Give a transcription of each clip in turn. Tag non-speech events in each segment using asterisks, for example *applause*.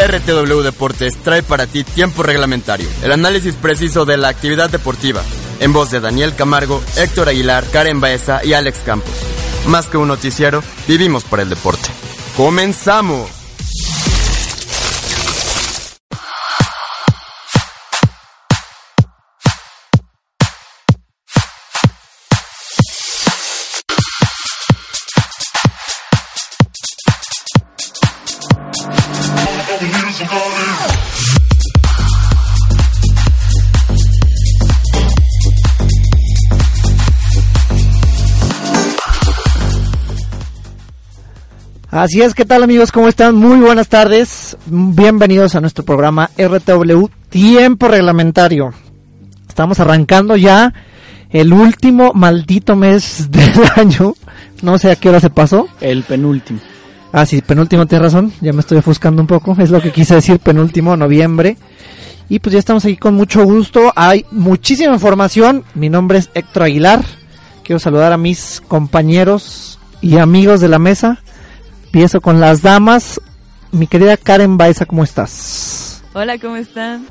RTW Deportes trae para ti tiempo reglamentario, el análisis preciso de la actividad deportiva, en voz de Daniel Camargo, Héctor Aguilar, Karen Baeza y Alex Campos. Más que un noticiero, vivimos por el deporte. ¡Comenzamos! Así es, ¿qué tal amigos? ¿Cómo están? Muy buenas tardes. Bienvenidos a nuestro programa RTW Tiempo Reglamentario. Estamos arrancando ya el último maldito mes *laughs* del año. No sé a qué hora se pasó. El penúltimo. Ah, sí, penúltimo, tienes razón. Ya me estoy ofuscando un poco. Es lo que quise decir, penúltimo, noviembre. Y pues ya estamos aquí con mucho gusto. Hay muchísima información. Mi nombre es Héctor Aguilar. Quiero saludar a mis compañeros y amigos de la mesa. Empiezo con las damas. Mi querida Karen Baeza, ¿cómo estás? Hola, ¿cómo están?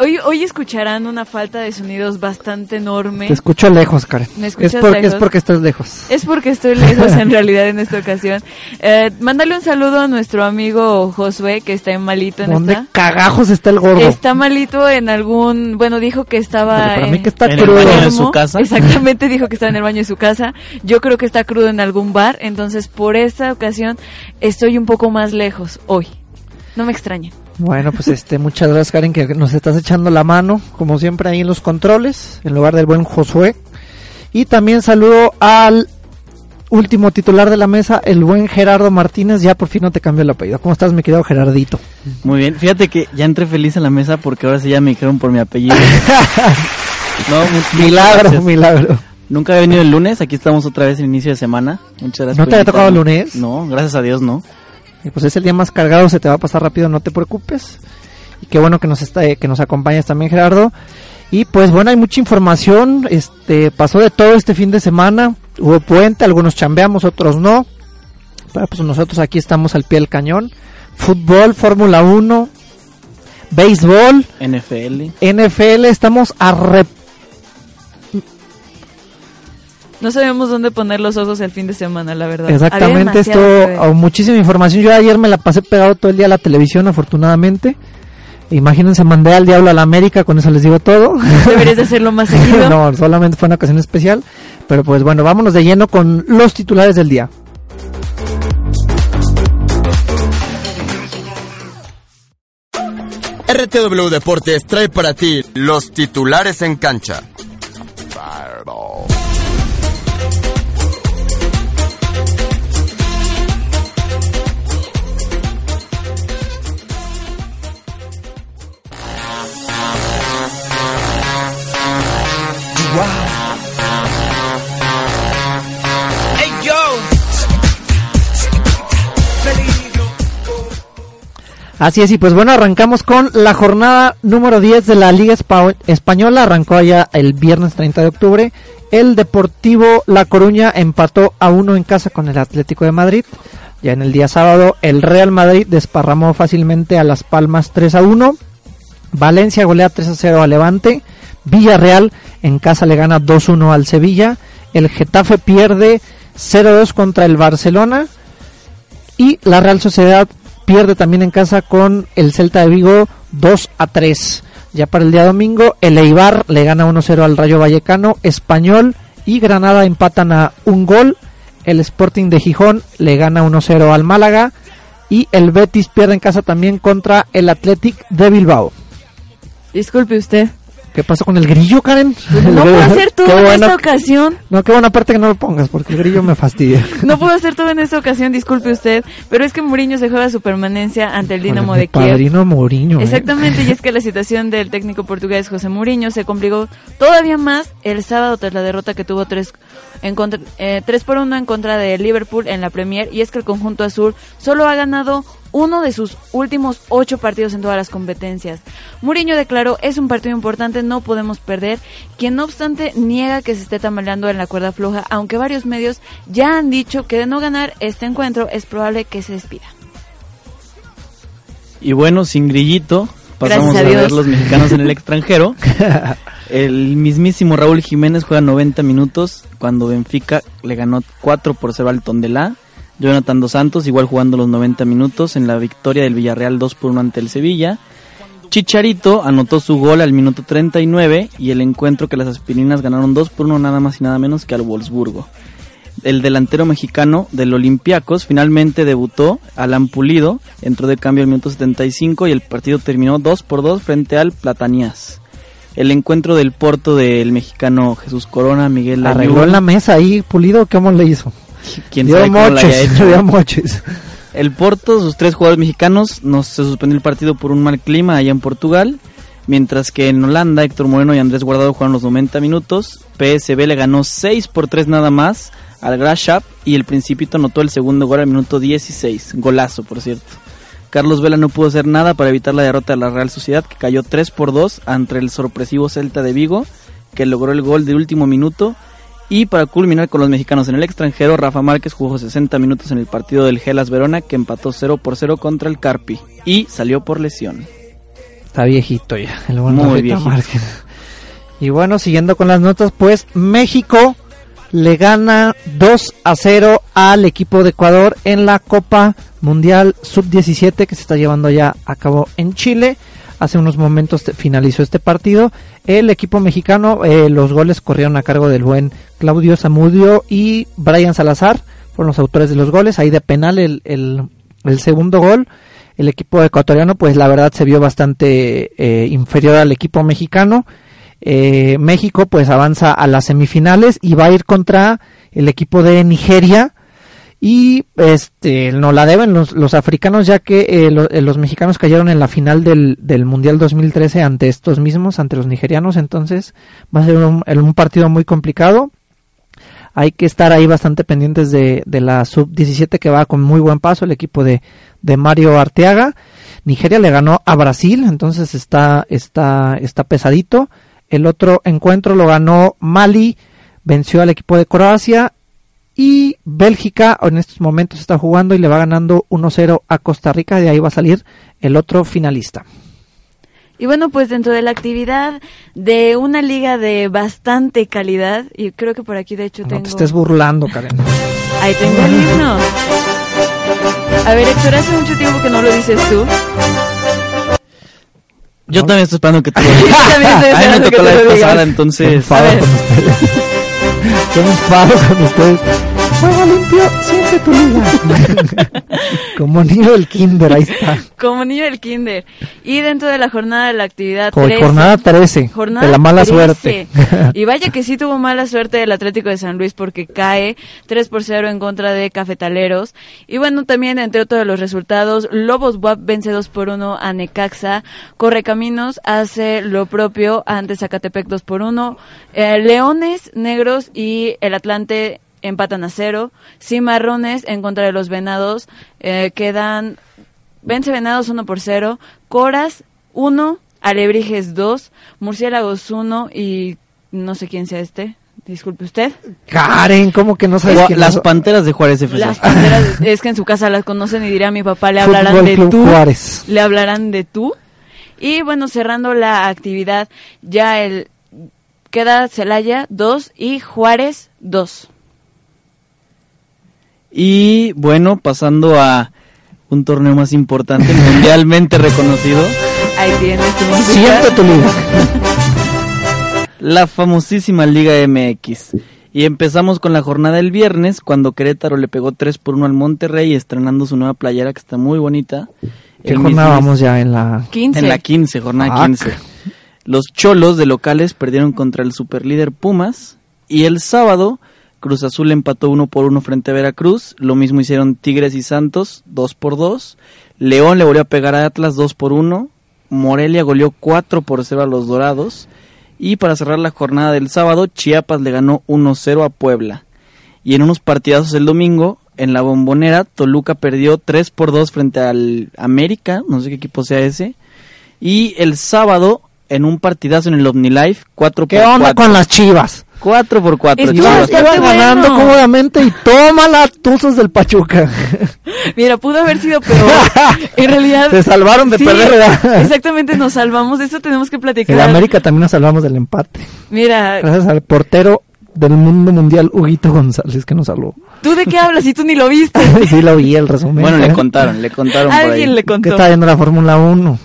Hoy, hoy escucharán una falta de sonidos bastante enorme. Te escucho lejos, Karen. ¿Me es, escuchas porque, lejos? es porque estás lejos. Es porque estoy lejos en *laughs* realidad en esta ocasión. Eh, mándale un saludo a nuestro amigo Josué, que está en malito en ¿Dónde esta. cagajos está el gordo? Está malito en algún, bueno, dijo que estaba Pero para en- mí que está en el crudo. baño de su casa. Exactamente, *laughs* dijo que estaba en el baño de su casa. Yo creo que está crudo en algún bar, entonces por esta ocasión estoy un poco más lejos hoy. No me extrañen. Bueno, pues este, muchas gracias Karen que nos estás echando la mano, como siempre ahí en los controles, en lugar del buen Josué. Y también saludo al último titular de la mesa, el buen Gerardo Martínez, ya por fin no te cambió el apellido. ¿Cómo estás, mi querido Gerardito? Muy bien. Fíjate que ya entré feliz en la mesa porque ahora sí ya me dijeron por mi apellido. *laughs* no, milagro, gracias. milagro. Nunca he venido el lunes. Aquí estamos otra vez en inicio de semana. Muchas gracias. ¿No te había tocado invitarme. lunes? No, gracias a Dios no. Y pues es el día más cargado, se te va a pasar rápido, no te preocupes. Y qué bueno que nos está, que nos acompañas también, Gerardo. Y pues bueno, hay mucha información, este, pasó de todo este fin de semana, hubo puente, algunos chambeamos, otros no. Pero pues nosotros aquí estamos al pie del cañón. Fútbol, Fórmula 1, béisbol, NFL. NFL, estamos a No sabemos dónde poner los ojos el fin de semana, la verdad. Exactamente, esto, oh, muchísima información. Yo ayer me la pasé pegado todo el día a la televisión, afortunadamente. Imagínense, mandé al diablo a la América, con eso les digo todo. *laughs* Deberías de hacerlo más seguido. *laughs* no, solamente fue una ocasión especial. Pero pues bueno, vámonos de lleno con los titulares del día. RTW Deportes trae para ti los titulares en cancha. Así es, y pues bueno, arrancamos con la jornada número 10 de la Liga Espa- Española. Arrancó allá el viernes 30 de octubre. El Deportivo La Coruña empató a uno en casa con el Atlético de Madrid. Ya en el día sábado, el Real Madrid desparramó fácilmente a Las Palmas 3 a 1. Valencia golea 3 a 0 a Levante. Villarreal en casa le gana 2-1 al Sevilla. El Getafe pierde 0-2 contra el Barcelona. Y la Real Sociedad pierde también en casa con el Celta de Vigo 2 a 3. Ya para el día domingo, el Eibar le gana 1-0 al Rayo Vallecano, Español y Granada empatan a un gol. El Sporting de Gijón le gana 1-0 al Málaga y el Betis pierde en casa también contra el Athletic de Bilbao. Disculpe usted. ¿Qué pasó con el grillo, Karen? No puedo *laughs* hacer todo Qué en buena- esta ocasión. No, qué buena parte que no lo pongas, porque el grillo me fastidia. *laughs* No puedo hacer todo en esta ocasión, disculpe usted. Pero es que Mourinho se juega su permanencia ante el Dinamo de Kiev. Padrino Mourinho. ¿eh? Exactamente, y es que la situación del técnico portugués José Mourinho se complicó todavía más el sábado tras la derrota que tuvo 3 en contra, eh, 3 por 1 en contra de Liverpool en la Premier y es que el conjunto azul solo ha ganado uno de sus últimos ocho partidos en todas las competencias. Mourinho declaró, es un partido importante, no podemos perder, quien no obstante niega que se esté tambaleando en la cuerda floja, aunque varios medios ya han dicho que de no ganar este encuentro es probable que se despida. Y bueno, sin grillito, pasamos a a, ver los mexicanos en el *laughs* extranjero. El mismísimo Raúl Jiménez juega 90 minutos cuando Benfica le ganó 4 por 0 al Tondelá. Jonathan Dos Santos igual jugando los 90 minutos en la victoria del Villarreal 2 por 1 ante el Sevilla. Chicharito anotó su gol al minuto 39 y el encuentro que las aspirinas ganaron 2 por 1 nada más y nada menos que al Wolfsburgo. El delantero mexicano del Olympiacos finalmente debutó, Alan Pulido, entró de cambio al minuto 75 y el partido terminó 2 por 2 frente al Platanías. El encuentro del Porto del mexicano Jesús Corona, Miguel Arregló Layún, en la mesa ahí, Pulido, ¿cómo le hizo? Quién dio sabe cómo la haya moches, hecho. *laughs* dio moches. El Porto, sus tres jugadores mexicanos, nos se suspendió el partido por un mal clima allá en Portugal. Mientras que en Holanda, Héctor Moreno y Andrés Guardado jugaron los 90 minutos. PSB le ganó 6 por 3 nada más al Grashap y el Principito anotó el segundo gol al minuto 16. Golazo, por cierto. Carlos Vela no pudo hacer nada para evitar la derrota de la Real Sociedad, que cayó 3 por 2 ante el sorpresivo Celta de Vigo, que logró el gol del último minuto. Y para culminar con los mexicanos en el extranjero, Rafa Márquez jugó 60 minutos en el partido del Gelas Verona, que empató 0 por 0 contra el Carpi y salió por lesión. Está viejito ya, el buen Muy viejito. Márquez. Y bueno, siguiendo con las notas, pues México le gana 2 a 0 al equipo de Ecuador en la Copa Mundial Sub-17 que se está llevando ya a cabo en Chile. Hace unos momentos finalizó este partido. El equipo mexicano, eh, los goles corrieron a cargo del buen Claudio Zamudio y Brian Salazar. Fueron los autores de los goles. Ahí de penal el, el, el segundo gol. El equipo ecuatoriano, pues la verdad se vio bastante eh, inferior al equipo mexicano. Eh, México pues avanza a las semifinales y va a ir contra el equipo de Nigeria y este no la deben los, los africanos ya que eh, eh, los mexicanos cayeron en la final del, del mundial 2013 ante estos mismos ante los nigerianos. Entonces va a ser un, un partido muy complicado. Hay que estar ahí bastante pendientes de, de la sub 17 que va con muy buen paso el equipo de, de Mario Arteaga. Nigeria le ganó a Brasil entonces está está está pesadito. El otro encuentro lo ganó Mali venció al equipo de Croacia y Bélgica en estos momentos está jugando y le va ganando 1-0 a Costa Rica. De ahí va a salir el otro finalista. Y bueno, pues dentro de la actividad de una liga de bastante calidad, y creo que por aquí de hecho No tengo... te estés burlando, Karen. *laughs* Ahí tengo el himno. A ver, Héctor, hace mucho tiempo que no lo dices tú. Yo también estoy esperando que te lo *laughs* estoy A mí me tocó la vez digas. pasada, entonces... enfado a ver. Con ustedes. Qué enfado con ustedes. Juego limpio, siente tu liga. *laughs* Como niño del kinder, ahí está. Como niño del kinder. Y dentro de la jornada de la actividad Con 13, jornada 13. Jornada de la mala 13. suerte. Y vaya que sí tuvo mala suerte el Atlético de San Luis porque cae 3 por 0 en contra de Cafetaleros. Y bueno, también entre otros de los resultados, Lobos WAP vence 2 por 1 a Necaxa. Correcaminos hace lo propio ante Zacatepec 2 por 1. Eh, Leones, Negros y el Atlante empatan a cero. Cimarrones en contra de los Venados eh, quedan Vence Venados 1 por 0, Coras 1, Alebrijes 2, Murciélagos 1 y no sé quién sea este, disculpe usted. Karen, ¿cómo que no sabes quién Las es? Panteras de Juárez FC. Las Panteras, es que en su casa las conocen y dirá a mi papá, le Fútbol hablarán de Club tú. Juárez. Le hablarán de tú. Y bueno, cerrando la actividad, ya el queda Celaya 2 y Juárez 2. Y bueno, pasando a un torneo más importante, *laughs* mundialmente reconocido, Ahí tienes tu música. Siente tu liga. la famosísima Liga MX. Y empezamos con la jornada del viernes, cuando Querétaro le pegó 3 por 1 al Monterrey, estrenando su nueva playera que está muy bonita. ¿Qué El jornada vamos ya en la 15. En la 15, jornada Ah, 15. Los Cholos de locales perdieron contra el superlíder Pumas. Y el sábado, Cruz Azul empató uno por uno frente a Veracruz. Lo mismo hicieron Tigres y Santos, dos por dos. León le volvió a pegar a Atlas, dos por uno. Morelia goleó 4 por 0 a los Dorados. Y para cerrar la jornada del sábado, Chiapas le ganó 1-0 a Puebla. Y en unos partidazos el domingo, en la bombonera, Toluca perdió 3 por 2 frente al América, no sé qué equipo sea ese. Y el sábado, en un partidazo en el OmniLife, 4 ¿Qué onda con las chivas? 4 por 4 Estuvo Chivas bastante iban ganando bueno. cómodamente y toma la tuzos del Pachuca. *laughs* Mira, pudo haber sido peor. *laughs* En realidad. Se salvaron de sí, perder, ¿verdad? *laughs* Exactamente, nos salvamos. De eso tenemos que platicar. En América también nos salvamos del empate. Mira, Gracias al portero del mundo mundial, Huguito González, que nos salvó. ¿tú de qué hablas si tú ni lo viste? sí, lo vi el resumen. Bueno, le ¿eh? contaron, le contaron por ahí. Alguien le Que contó. está viendo la Fórmula 1.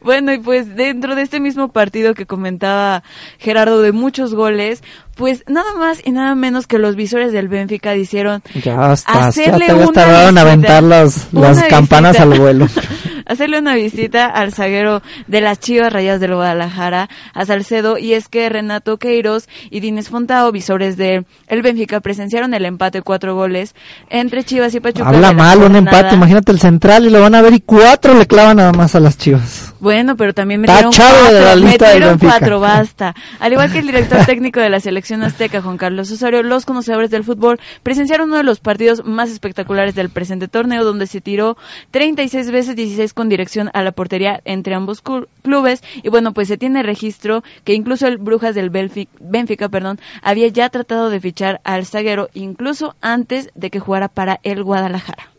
Bueno, y pues dentro de este mismo partido que comentaba Gerardo de muchos goles, pues nada más y nada menos que los visores del Benfica hicieron Ya estás, ya Hacerle te habías una tardado en visita, aventar las, las campanas visita. al vuelo. *laughs* hacerle una visita al zaguero de las Chivas Rayas del Guadalajara, a Salcedo, y es que Renato Queiroz y Dines Fontao, visores de el Benfica, presenciaron el empate cuatro goles entre Chivas y Pachuca. Habla mal, un empate. Imagínate el central y lo van a ver y cuatro le clavan nada más a las chivas. Bueno, pero también metieron Tachado cuatro, de la lista del metieron Benfica. cuatro, basta. Al igual que el director *laughs* técnico de la selección azteca, Juan Carlos Osorio, los conocedores del fútbol presenciaron uno de los partidos más espectaculares del presente torneo, donde se tiró 36 veces 16 con dirección a la portería entre ambos clu- clubes. Y bueno, pues se tiene registro que incluso el Brujas del Benfica, perdón, había ya tratado de fichar al zaguero, incluso antes de que jugara para el Guadalajara.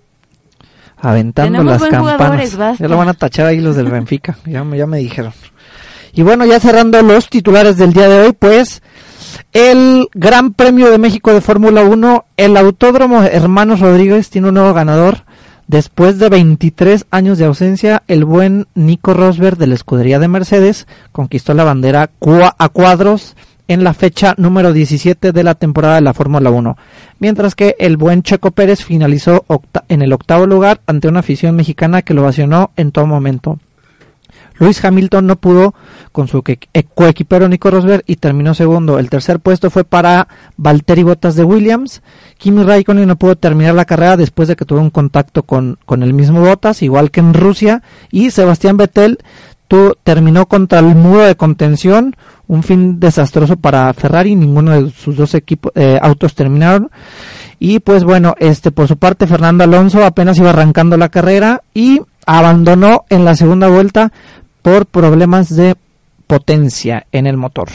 Aventando Tenemos las campanas. Ya lo van a tachar ahí los del Benfica. ya me dijeron. Y bueno, ya cerrando los titulares del día de hoy, pues el Gran Premio de México de Fórmula 1, el Autódromo Hermanos Rodríguez tiene un nuevo ganador. Después de 23 años de ausencia, el buen Nico Rosberg de la escudería de Mercedes conquistó la bandera a cuadros en la fecha número 17 de la temporada de la Fórmula 1, mientras que el buen Checo Pérez finalizó en el octavo lugar ante una afición mexicana que lo ovacionó en todo momento. Luis Hamilton no pudo con su eh, coequipero Nico Rosberg y terminó segundo. El tercer puesto fue para Valtteri Bottas de Williams. Kimi Raikkonen no pudo terminar la carrera después de que tuvo un contacto con, con el mismo Bottas, igual que en Rusia. Y Sebastián Vettel tu- terminó contra el muro de contención. Un fin desastroso para Ferrari. Ninguno de sus dos equipos, eh, autos terminaron. Y pues bueno, este por su parte Fernando Alonso apenas iba arrancando la carrera y abandonó en la segunda vuelta por problemas de potencia en el motor.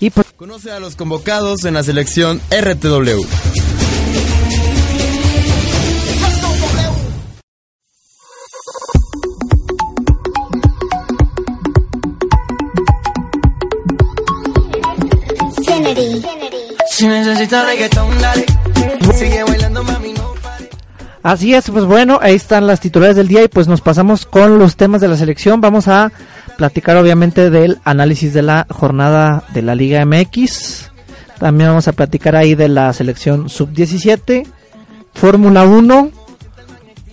Y pues Conoce a los convocados en la selección RTW. Si necesitas reggaetón, dale. Sigue bailando. Así es, pues bueno, ahí están las titulares del día y pues nos pasamos con los temas de la selección. Vamos a platicar obviamente del análisis de la jornada de la Liga MX. También vamos a platicar ahí de la selección sub-17, Fórmula 1,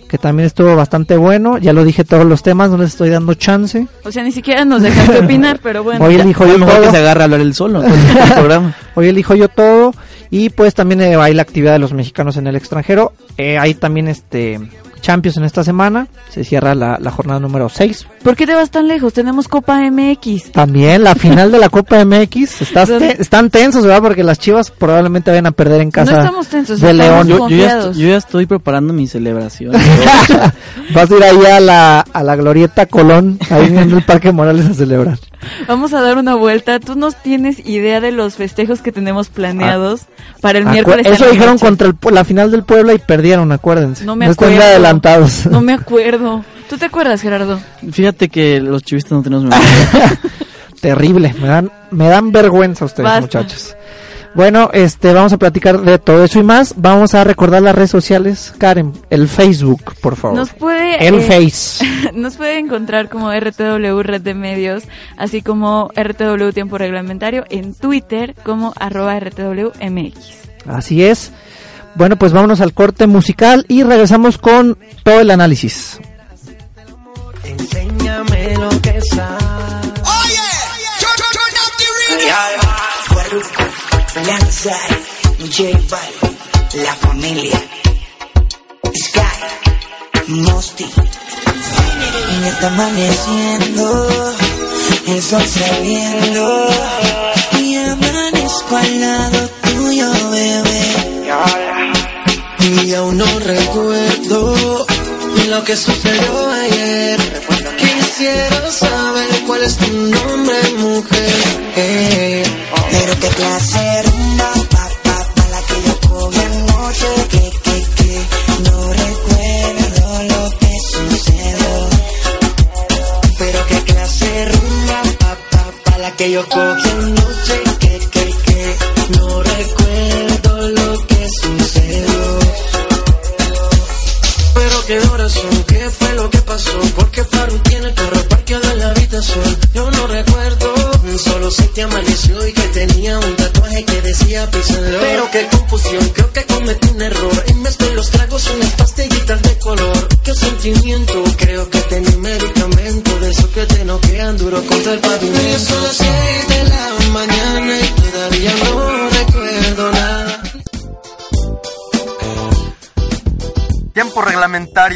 que también estuvo bastante bueno. Ya lo dije todos los temas, no les estoy dando chance. O sea, ni siquiera nos dejaste *laughs* opinar, pero bueno. Hoy Fue yo mejor que todo. se agarre a hablar él solo. *laughs* en el programa. Hoy elijo yo todo y pues también eh, hay la actividad de los mexicanos en el extranjero. Eh, hay también este Champions en esta semana. Se cierra la, la jornada número 6. ¿Por qué te vas tan lejos? Tenemos Copa MX. También la final de la Copa MX. Estás te- están tensos, ¿verdad? Porque las chivas probablemente vayan a perder en casa no estamos tensos, de estamos León. Yo, yo ya confiados. estoy, yo ya estoy preparando mi celebración. *laughs* Vas a ir ahí a la, a la Glorieta Colón, ahí en el Parque Morales a celebrar. Vamos a dar una vuelta. Tú no tienes idea de los festejos que tenemos planeados para el miércoles. Eso la dijeron noche. contra el, la final del Puebla y perdieron, acuérdense. No me están acuerdo. ya adelantados. *laughs* No me acuerdo. ¿Tú te acuerdas, Gerardo? Fíjate que los chivistas no tenemos memoria. *laughs* Terrible, me dan, me dan vergüenza ustedes, Basta. muchachos. Bueno, este, vamos a platicar de todo eso y más. Vamos a recordar las redes sociales. Karen, el Facebook, por favor. Nos puede el eh, Face. *laughs* Nos puede encontrar como RTW Red de Medios, así como RTW Tiempo Reglamentario en Twitter como arroba RTWMX. Así es. Bueno, pues vámonos al corte musical y regresamos con todo el análisis. Enséñame lo que. J Balvin, La Familia, Sky, Mosti. Y está amaneciendo, el sol saliendo. Y amanezco al lado tuyo, bebé. Y aún no recuerdo lo que sucedió ayer. Quisiera saber cuál es tu nombre, mujer. Eh, Pero qué clase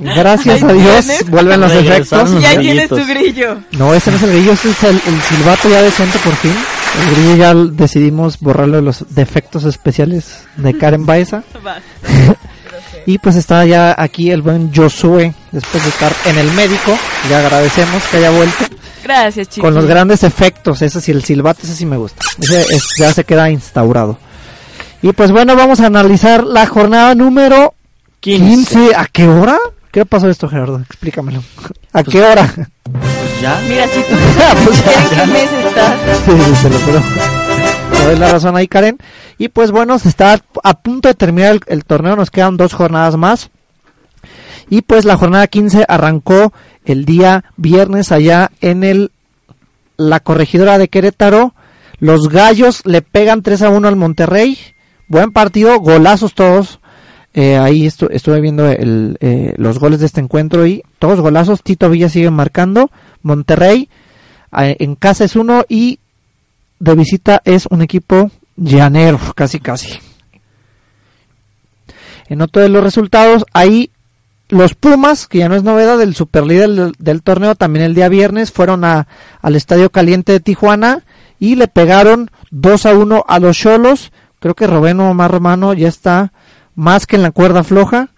Gracias a Ahí Dios, tienes. vuelven los efectos. Ya grillitos. tienes tu grillo. No, ese no es el grillo, ese es el, el silbato ya decente por fin. El grillo ya decidimos borrarlo de los defectos especiales de Karen Baeza. *laughs* Y pues está ya aquí el buen Josué, después de estar en el médico. Le agradecemos que haya vuelto. Gracias, chicos. Con los grandes efectos, ese sí, el silbato, ese sí me gusta. Ese es- ya se queda instaurado. Y pues bueno, vamos a analizar la jornada número 15. ¿A qué hora? ¿Qué pasó esto, Gerardo? Explícamelo. ¿A qué hora? Pues ya. Mira, si tú *laughs* no sabes Pues ni siquiera en qué mes estás. Sí, sí, te lo. Te doy la razón ahí, Karen. Y pues bueno, se está a punto de terminar el, el torneo, nos quedan dos jornadas más. Y pues la jornada 15 arrancó el día viernes allá en el la corregidora de Querétaro. Los gallos le pegan 3 a 1 al Monterrey. Buen partido, golazos todos. Eh, ahí estu- estuve viendo el, eh, los goles de este encuentro y todos golazos. Tito Villa sigue marcando. Monterrey en casa es uno y de visita es un equipo llanero, casi casi. En otro de los resultados, ahí los Pumas, que ya no es novedad del superlíder del, del torneo, también el día viernes fueron a, al Estadio Caliente de Tijuana y le pegaron 2 a 1 a los Cholos. Creo que Robeno Omar Romano ya está más que en la cuerda floja.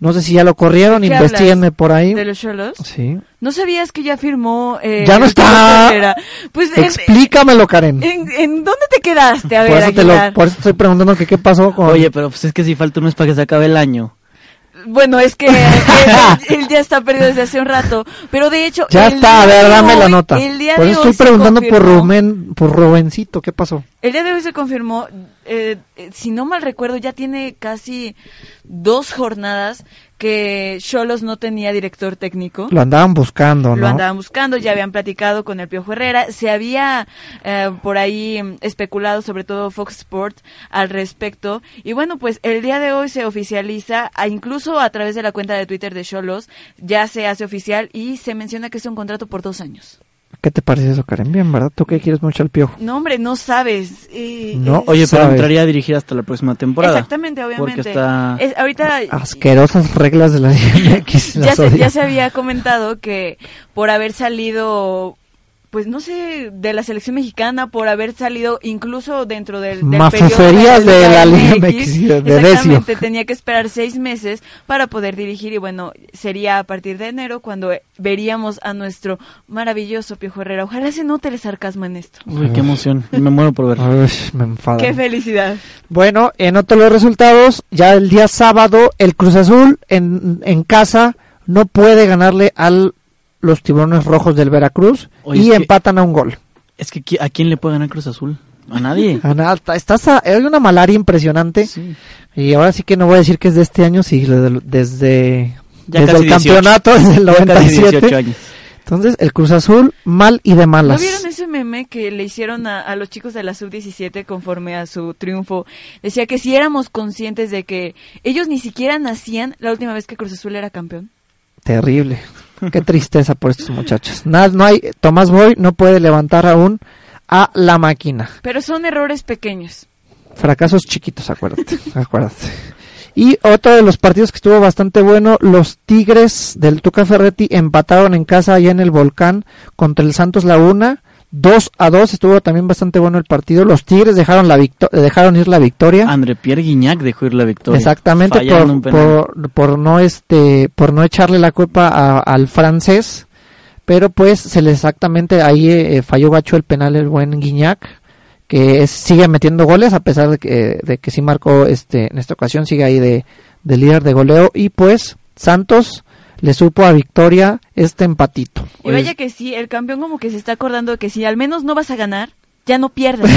No sé si ya lo corrieron, ¿De qué investiguenme por ahí. ¿De los Cholos? Sí. ¿No sabías que ya firmó? Eh, Ya no está. Pues, Explícamelo, Karen. ¿En, en dónde te quedaste? A por, ver, eso te lo- por eso estoy preguntando que qué pasó con... Oye, pero pues es que si falta un mes para que se acabe el año. Bueno, es que *laughs* él, él ya está perdido desde hace un rato. Pero de hecho. ya está, a ver, dame la nota. El día Por de eso hoy estoy preguntando por Rubén, por Rubencito, ¿qué pasó? El día de hoy se confirmó, eh, si no mal recuerdo, ya tiene casi dos jornadas que Cholos no tenía director técnico. Lo andaban buscando, ¿no? Lo andaban buscando, ya habían platicado con el Piojo Herrera, se había eh, por ahí especulado, sobre todo Fox Sports, al respecto. Y bueno, pues el día de hoy se oficializa, incluso a través de la cuenta de Twitter de Cholos, ya se hace oficial y se menciona que es un contrato por dos años. ¿Qué te parece eso, Karen? Bien, ¿verdad? ¿Tú que quieres mucho al piojo? No, hombre, no sabes. eh, No, es- Oye, pero Sabes. entraría a dirigir hasta la próxima temporada. Exactamente, obviamente. Porque está... Es- ahorita Asquerosas reglas de la *laughs* Liga MX. ya las se, odio. ya se había comentado que por haber salido, pues no sé, de la selección mexicana, por haber salido incluso dentro del, del Mafuferías de la Liga de Decio. exactamente, *laughs* tenía que esperar seis meses para poder dirigir y bueno, sería a partir de enero cuando veríamos a nuestro maravilloso Piojo Herrera. Ojalá se note el sarcasmo en esto. Uy, qué emoción. Me muero por verlo. Uy, me enfada. Qué felicidad. Bueno, en otro de los resultados, ya el día sábado, el Cruz Azul en, en casa no puede ganarle al los tiburones rojos del Veracruz Oye, y que- empatan a un gol. Es que ¿qui- ¿a quién le puede ganar Cruz Azul? A nadie. *laughs* A nada, estás a- hay una malaria impresionante. Sí. Y ahora sí que no voy a decir que es de este año, sí, desde, desde, Ya desde el 18. campeonato, *laughs* desde el Ya casi 97. 18 años. Entonces, el Cruz Azul, mal y de ¿No malas. vieron ese meme que le hicieron a, a los chicos de la sub-17 conforme a su triunfo? Decía que si éramos conscientes de que ellos ni siquiera nacían la última vez que Cruz Azul era campeón. Terrible. Qué tristeza por estos muchachos. Nada, no hay, Tomás Boy no puede levantar aún a la máquina. Pero son errores pequeños. Fracasos chiquitos, acuérdate, *laughs* acuérdate. Y otro de los partidos que estuvo bastante bueno, los Tigres del Tuca Ferretti empataron en casa allá en el Volcán contra el Santos Laguna. 2 a 2, estuvo también bastante bueno el partido. Los Tigres dejaron la victo- dejaron ir la victoria. André Pierre Guignac dejó ir la victoria. Exactamente por, por, por no este por no echarle la culpa a- al francés, pero pues se le exactamente ahí eh, falló gacho el penal el buen Guiñac que es- sigue metiendo goles a pesar de que, de que sí marcó este en esta ocasión sigue ahí de, de líder de goleo y pues Santos le supo a victoria este empatito. Y vaya que sí, el campeón como que se está acordando de que si al menos no vas a ganar, ya no pierdes.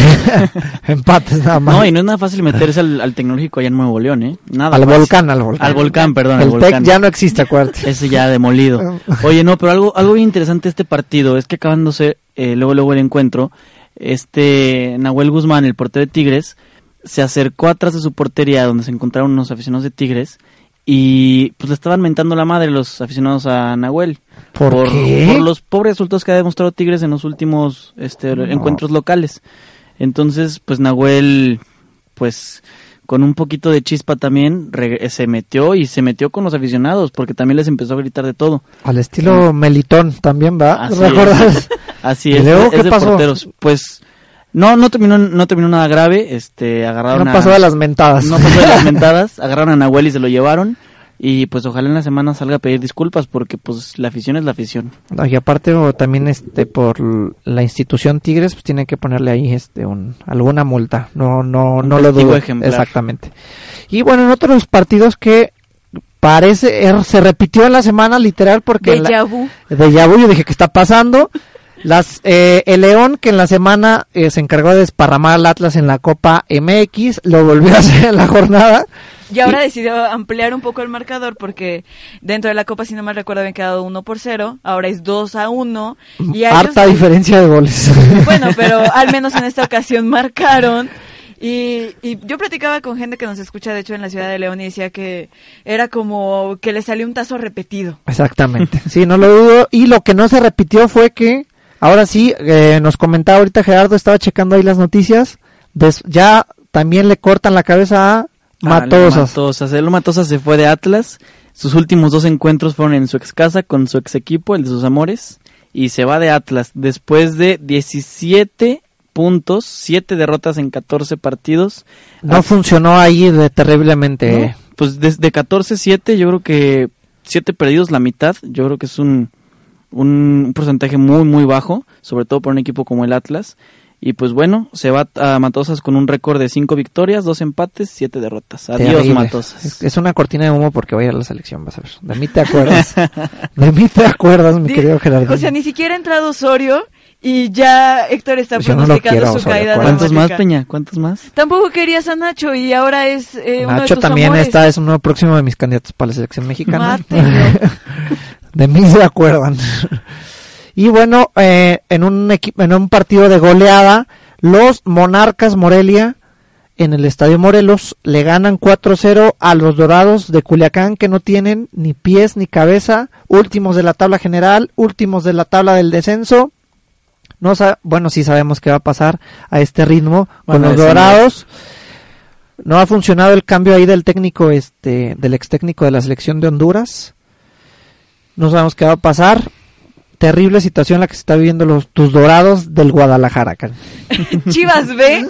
*laughs* Empates nada más. No, y no es nada fácil meterse al, al tecnológico allá en Nuevo León, ¿eh? Nada al fácil. volcán, al volcán. Al volcán, perdón, al el volcán. TEC ya no existe, acuérdate. *laughs* Ese ya demolido. *laughs* Oye, no, pero algo, algo bien interesante de este partido es que acabándose eh, luego, luego el encuentro, este Nahuel Guzmán, el portero de Tigres, se acercó atrás de su portería donde se encontraron unos aficionados de Tigres y pues le estaban mentando la madre los aficionados a Nahuel. ¿Por qué? por los pobres resultados que ha demostrado Tigres en los últimos este, encuentros locales. Entonces, pues Nahuel, pues con un poquito de chispa también, se metió y se metió con los aficionados porque también les empezó a gritar de todo. Al estilo Melitón también, ¿va? Así ¿Recuerdas? es. *laughs* Así ¿Y es, luego es qué pasó? porteros. Pues no, no terminó, no terminó nada grave, este, agarraron No a- pasó de las mentadas. no pasó de las *laughs* mentadas, agarraron a Nahuel y se lo llevaron y pues ojalá en la semana salga a pedir disculpas porque pues la afición es la afición. No, y aparte o también este por la institución Tigres pues tiene que ponerle ahí este un alguna multa. No no Un no lo dudo. ejemplar. Exactamente. Y bueno, en otros partidos que parece er- se repitió en la semana literal porque Déjà vu. de Yabu, yo dije que está pasando. Las, eh, el León, que en la semana eh, se encargó de desparramar al Atlas en la Copa MX, lo volvió a *laughs* hacer en la jornada. Y ahora decidió ampliar un poco el marcador porque dentro de la Copa, si no mal recuerdo, habían quedado 1 por 0. Ahora es 2 a 1. Y a Harta ellos- diferencia de goles. *laughs* Bueno, pero *laughs* al menos en esta ocasión marcaron. Y, y yo platicaba con gente que nos escucha, de hecho, en la ciudad de León y decía que era como que le salió un tazo repetido. Exactamente. Sí, no lo dudo. Y lo que no se repitió fue que, ahora sí, eh, nos comentaba ahorita Gerardo, estaba checando ahí las noticias. des- ya también le cortan la cabeza a Matosas. Matosas. El Matosas se fue de Atlas. Sus últimos dos encuentros fueron en su ex casa con su ex equipo, el de sus amores. Y se va de Atlas después de 17 puntos, 7 derrotas en 14 partidos. No Ah, funcionó ahí de terriblemente. ¿no? Pues desde 14-7 yo creo que 7 perdidos, la mitad. Yo creo que es un, un porcentaje muy, muy bajo, sobre todo por un equipo como el Atlas. Y pues bueno, se va a Matosas con un récord de 5 victorias, 2 empates, 7 derrotas. Adiós Terrible. Matosas. Es, es una cortina de humo porque voy a ir a la selección, vas a ver. De mí te acuerdas. *laughs* de mí te acuerdas, mi querido Gerardo. O sea, ni siquiera ha entrado Osorio y ya Héctor está Pues yo no pronosticando quiero, su Osorio, caída. ¿Cuántos más. Peña? ¿Cuántos más? Tampoco querías a Nacho y ahora es eh, uno de Nacho tus también amores. está, es uno próximo de mis candidatos para la selección mexicana. *laughs* De mí se acuerdan. y bueno, eh, en un en un partido de goleada, los Monarcas Morelia en el Estadio Morelos le ganan 4-0 a los Dorados de Culiacán que no tienen ni pies ni cabeza, últimos de la tabla general, últimos de la tabla del descenso. No bueno, sí sabemos qué va a pasar a este ritmo con los. Dorados. No ha funcionado el cambio ahí del técnico, este, del ex técnico de la selección de Honduras. No sabemos qué va a pasar. Terrible situación la que se está viviendo los tus dorados del Guadalajara. *laughs* Chivas B.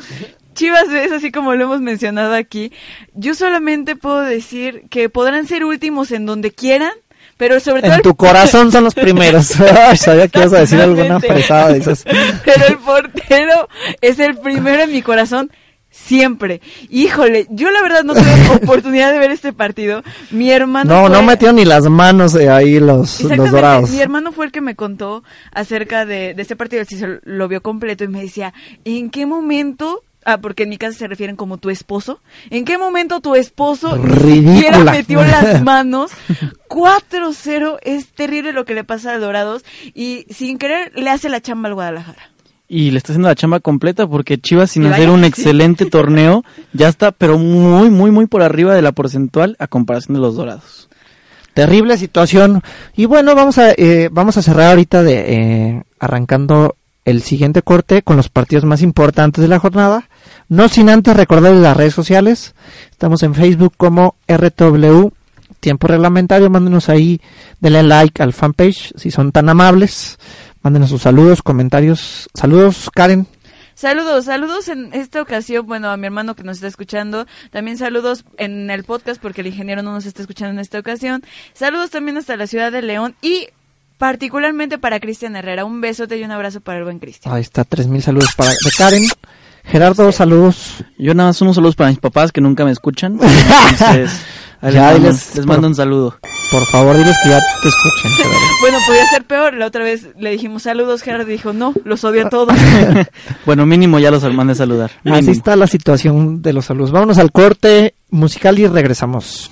Chivas B es así como lo hemos mencionado aquí. Yo solamente puedo decir que podrán ser últimos en donde quieran, pero sobre todo En el- tu corazón son los *laughs* primeros. *laughs* Ay, Sabía que ibas a decir alguna fresada de esas. Pero el portero es el primero en mi corazón siempre. Híjole, yo la verdad no tuve *laughs* oportunidad de ver este partido. Mi hermano No, no metieron ni las manos eh, ahí los, los dorados. Mi hermano fue el que me contó acerca de, de este partido, si se lo vio completo y me decía, ¿en qué momento? Ah, porque en mi casa se refieren como tu esposo. ¿En qué momento tu esposo Ridícula. metió las *laughs* manos? 4-0 es terrible lo que le pasa a Dorados y sin querer le hace la chamba al Guadalajara. Y le está haciendo la chamba completa porque Chivas sin hacer un excelente *laughs* torneo ya está pero muy muy muy por arriba de la porcentual a comparación de los Dorados. Terrible situación. Y bueno, vamos a, eh, vamos a cerrar ahorita de eh, arrancando el siguiente corte con los partidos más importantes de la jornada. No sin antes recordarles las redes sociales. Estamos en Facebook como RTW Tiempo Reglamentario. Mándenos ahí, denle like al fanpage si son tan amables. Mándenos sus saludos, comentarios. Saludos, Karen. Saludos, saludos en esta ocasión, bueno, a mi hermano que nos está escuchando, también saludos en el podcast porque el ingeniero no nos está escuchando en esta ocasión, saludos también hasta la ciudad de León y particularmente para Cristian Herrera, un besote y un abrazo para el buen Cristian. Ahí está, tres mil saludos para de Karen. Gerardo, saludos. Yo nada más unos saludos para mis papás que nunca me escuchan. *laughs* Entonces, Ya, les, mando un saludo. Por favor, diles que ya te escuchen. Gerardo. *laughs* Bueno, podría ser peor, la otra vez le dijimos saludos, Gerardo dijo, no, los odio a todos. *laughs* Bueno, mínimo ya los mandé a saludar. Así Mínimo. está la situación de los saludos. Vámonos al corte musical y regresamos.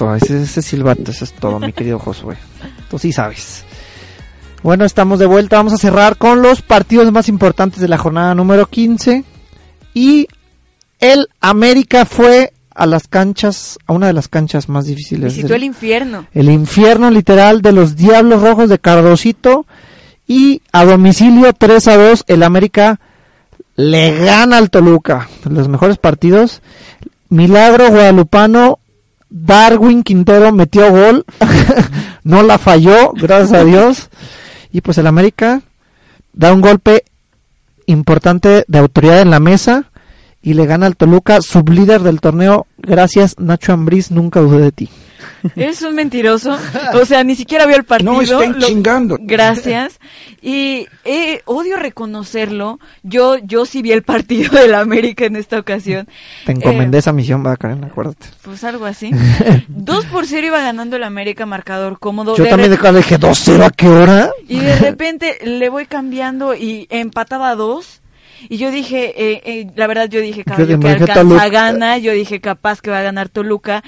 Eso, ese, ese silbato, eso es todo, mi querido Josué. Tú sí sabes. Bueno, estamos de vuelta. Vamos a cerrar con los partidos más importantes de la jornada número 15. Y el América fue a las canchas, a una de las canchas más difíciles. Visitó el infierno. el infierno literal de los Diablos Rojos de Cardosito y a domicilio 3 a 2 el América le gana al Toluca. Los mejores partidos. Milagro Guadalupano, Darwin Quintero metió gol, *laughs* no la falló, gracias a Dios. Y pues el América da un golpe importante de autoridad en la mesa y le gana al Toluca, sublíder del torneo. Gracias Nacho Ambriz, nunca dudé de ti. *laughs* Eres un mentiroso. O sea, ni siquiera vio el partido. No estén Lo- chingando. Gracias. Y eh, odio reconocerlo. Yo yo sí vi el partido del América en esta ocasión. Te encomendé Eh, esa misión, va Karen, acuérdate. pues algo así. *laughs* Dos por cero iba ganando el América marcador cómodo. Yo De también rep- le dije 2-0 a qué hora. Y de repente le voy cambiando y empataba a dos. Y yo dije, eh, eh, la verdad yo dije, caballo que alcanza Toluca. gana. Yo dije, capaz que va a ganar Toluca.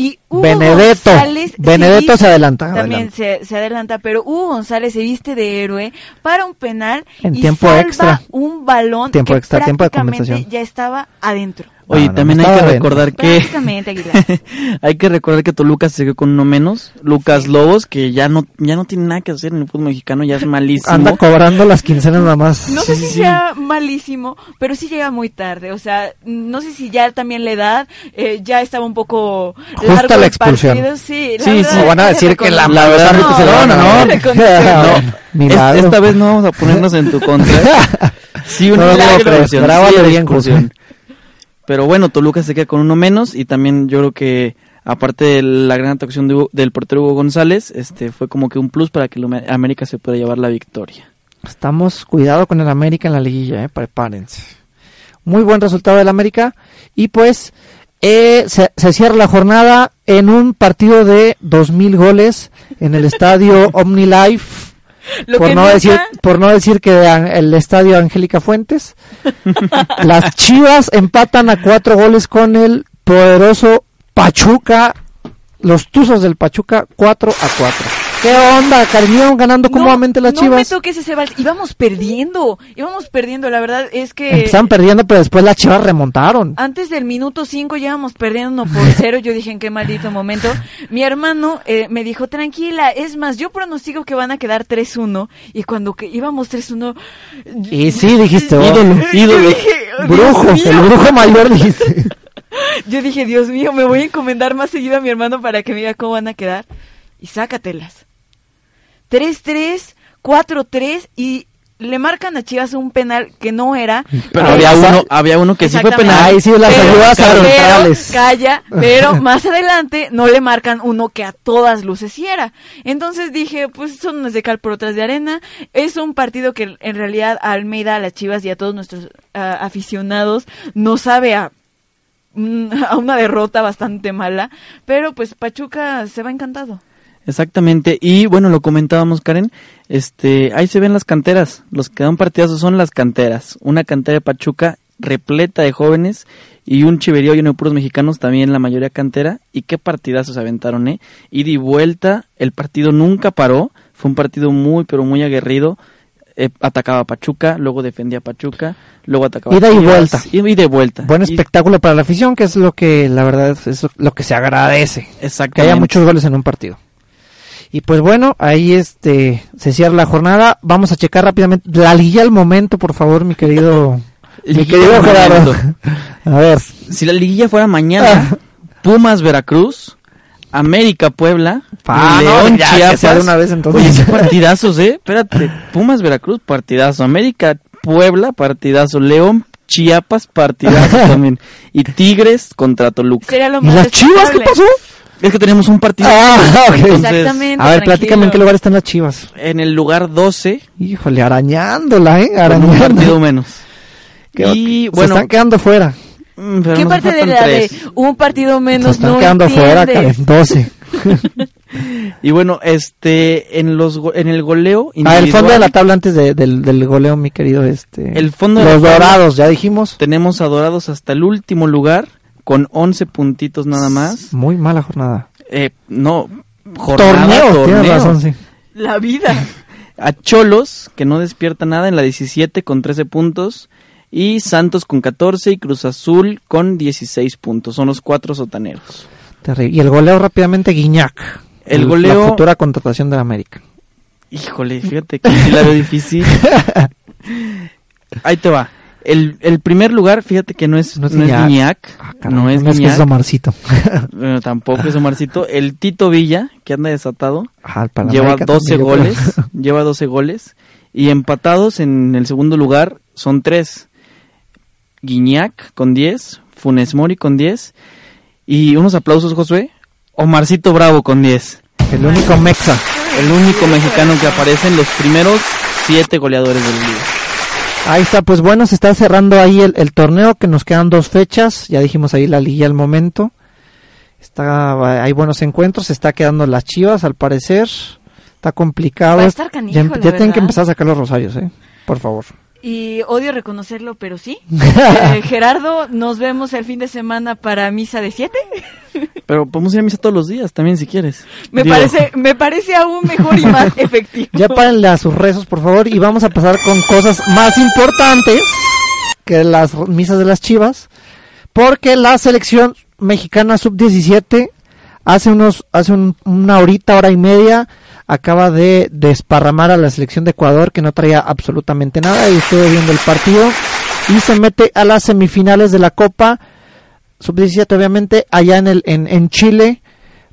Y Hugo Benedetto. González Benedetto viste- se adelanta, También adelanta. Se, se adelanta, pero Hugo González se viste de héroe para un penal En y tiempo salva extra. un balón Tiempo que extra, tiempo de prácticamente compensación. ya estaba adentro. Oye, No, no, también no hay que recordar que *laughs* hay que recordar que Toluca se quedó con uno menos. Lucas Lobos, que ya no ya no tiene nada que hacer en el fútbol mexicano, ya es *laughs* malísimo. Anda cobrando las quincenas nada más. No sé si sea malísimo, pero sí llega muy tarde. O sea, no sé si ya también la edad eh, ya estaba un poco Justa la expulsión. partido, Sí, la Sí, verdad, sí, van a decir que la se la van a no, dar. reconocer. No, No, milagro. *laughs* es- esta vez no vamos a ponernos en tu contra. *laughs* Sí, una No, no, milagro, expulsión, bien. Pero bueno, Toluca se queda con uno menos y también yo creo que aparte de la gran actuación de Hugo- del portero Hugo González, este fue como que un plus para que América se pueda llevar la victoria. Estamos, cuidado con el América en la liguilla, eh, prepárense. Muy buen resultado del América. Y pues eh, se, se cierra la jornada en un partido de 2.000 goles en el estadio *laughs* OmniLife. Lo por no nunca- decir por no decir que el estadio Angélica Fuentes *laughs* las Chivas empatan a cuatro goles con el poderoso Pachuca los Tuzos del Pachuca 4 a 4 ¿Qué onda? Cariño ganando cómodamente las no chivas. me toques ese vals. Íbamos perdiendo. Íbamos perdiendo. La verdad es que. Empezaron perdiendo, pero después las chivas remontaron. Antes del minuto 5 ya íbamos perdiendo uno por *laughs* cero. Yo dije, en qué maldito momento. Mi hermano eh, me dijo, tranquila. Es más, yo pronostico que van a quedar 3-1. Y cuando que íbamos 3-1. Y sí, dijiste, oh, Ídolo, dije, "Oh, brujo, Dios mío". el brujo mayor dijiste. *laughs* Yo dije, Dios mío, me voy a encomendar más seguido a mi hermano para que me diga cómo van a quedar. Y sácatelas. 3-3, 4-3 y le marcan a Chivas un penal que no era. Pero había uno, había uno que sí fue penal. Ay, sí, las Pero- ayudas pero- arbitrales. Calla, *laughs* pero más adelante no le marcan uno que a todas luces sí era. Entonces dije, pues son unas de cal por otras de arena. Es un partido que en realidad a Almeida, a las Chivas y a todos nuestros ah, aficionados no sabe a, mm, *laughs* a una derrota bastante mala. Pero pues Pachuca se va encantado. Exactamente, y bueno, lo comentábamos Karen, este, ahí se ven las canteras, los que dan partidazos son las canteras, una cantera de Pachuca repleta de jóvenes y un chiverío lleno de puros mexicanos, también la mayoría cantera, y qué partidazos aventaron, eh, ida y vuelta, el partido nunca paró, fue un partido muy pero muy aguerrido, eh, atacaba a Pachuca, luego defendía a Pachuca, luego atacaba a Ida y vuelta. ida y vuelta. Buen Y- espectáculo para la afición, que es lo que la verdad es lo que se agradece. Que Exactamente. haya muchos goles en un partido. Y pues bueno, ahí este se cierra la jornada. Vamos a checar rápidamente la liguilla al momento, por favor, mi querido *laughs* mi querido Gerardo. A ver, Si la liguilla fuera mañana, *laughs* Pumas Veracruz, América Puebla, no, León ya, Chiapas. de una vez, entonces. Oye, qué *laughs* partidazos, ¿eh? Espérate, Pumas Veracruz, partidazo. América Puebla, partidazo. León Chiapas, partidazo también. Y Tigres contra Toluca. Sería lo ¿y más las Chivas qué pasó? Es que tenemos un partido. Ah, *laughs* ok. Entonces, Exactamente. A ver, tranquilo. platícame en qué lugar están las Chivas. En el lugar 12, Híjole, arañándola, eh, con un arañándola. partido menos. *laughs* Y se bueno, están quedando fuera. mm, pero ¿Qué nos parte de la tres. de un partido Se menos están no quedando fuera, entiendes? Karen, 12. *laughs* Y bueno, este, en los, go- en el goleo Ah, el fondo de la tabla antes de- del, del goleo, mi querido, este. El fondo de Los la tabla. dorados, ya dijimos. tenemos a Dorados hasta el último lugar con 11 puntitos nada más. Muy mala jornada. Eh, no, jornada, torneo, tienes torneo. razón, sí. La vida. *laughs* A Cholos, que no despierta nada en la 17 con 13 puntos. Y Santos con 14 y Cruz Azul con 16 puntos. Son los cuatro sotaneros. Terrible. Y el goleo rápidamente, Guiñac. El goleo- La futura contratación de la América. Híjole, fíjate que la veo difícil. *laughs* Ahí te va. El, el primer lugar, fíjate que no es, No no es es Guiñac. Ah, no es que es Guiñac. Omarcito. *laughs* Bueno, tampoco es Omarcito. El Tito Villa, que anda desatado. Ah, lleva América 12 también, yo goles, *laughs* lleva 12 goles y empatados en el segundo lugar son tres. Guiñac con 10, Funes Mori con 10 y unos aplausos Josué, Omarcito Bravo con 10. El único mexa. El único mexicano que aparece en los primeros siete goleadores del liga. Ahí está, pues bueno, se está cerrando ahí el, el torneo, que nos quedan dos fechas. Ya dijimos ahí la liga al momento. Está, hay buenos encuentros, se está quedando las chivas al parecer. Está complicado. Va a estar canijo, ya tienen que empezar a sacar los rosarios, eh. Por favor. Y odio reconocerlo, pero sí. *laughs* Eh, Gerardo, nos vemos el fin de semana para misa de 7. *laughs* Pero podemos ir a misa todos los días también si quieres. Me Digo, parece, me parece aún mejor y más *laughs* efectivo. Ya párenle a sus rezos, por favor, y vamos a pasar con cosas más importantes que las misas de las chivas, porque la selección mexicana sub-17 hace unos, hace un- una horita, hora y media, acaba de desparramar a la selección de Ecuador, que no traía absolutamente nada, y estuve viendo el partido, y se mete a las semifinales de la Copa sub-17, obviamente, allá en, el, en, en Chile,